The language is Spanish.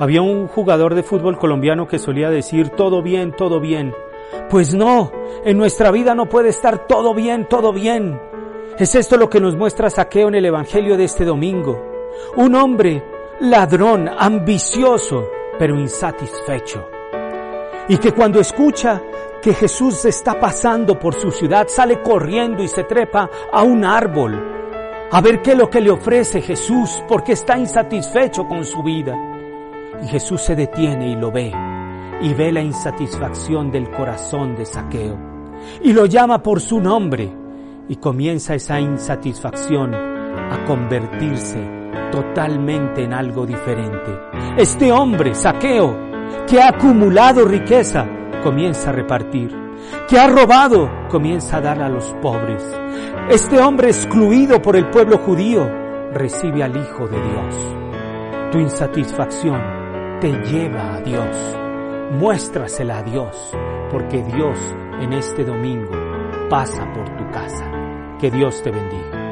Había un jugador de fútbol colombiano que solía decir todo bien, todo bien. Pues no, en nuestra vida no puede estar todo bien, todo bien. Es esto lo que nos muestra Saqueo en el Evangelio de este domingo. Un hombre ladrón, ambicioso, pero insatisfecho. Y que cuando escucha que Jesús está pasando por su ciudad, sale corriendo y se trepa a un árbol a ver qué es lo que le ofrece Jesús, porque está insatisfecho con su vida. Y Jesús se detiene y lo ve, y ve la insatisfacción del corazón de Saqueo, y lo llama por su nombre, y comienza esa insatisfacción a convertirse totalmente en algo diferente. Este hombre, Saqueo, que ha acumulado riqueza, comienza a repartir. Que ha robado, comienza a dar a los pobres. Este hombre excluido por el pueblo judío, recibe al Hijo de Dios. Tu insatisfacción te lleva a Dios. Muéstrasela a Dios, porque Dios en este domingo pasa por tu casa. Que Dios te bendiga.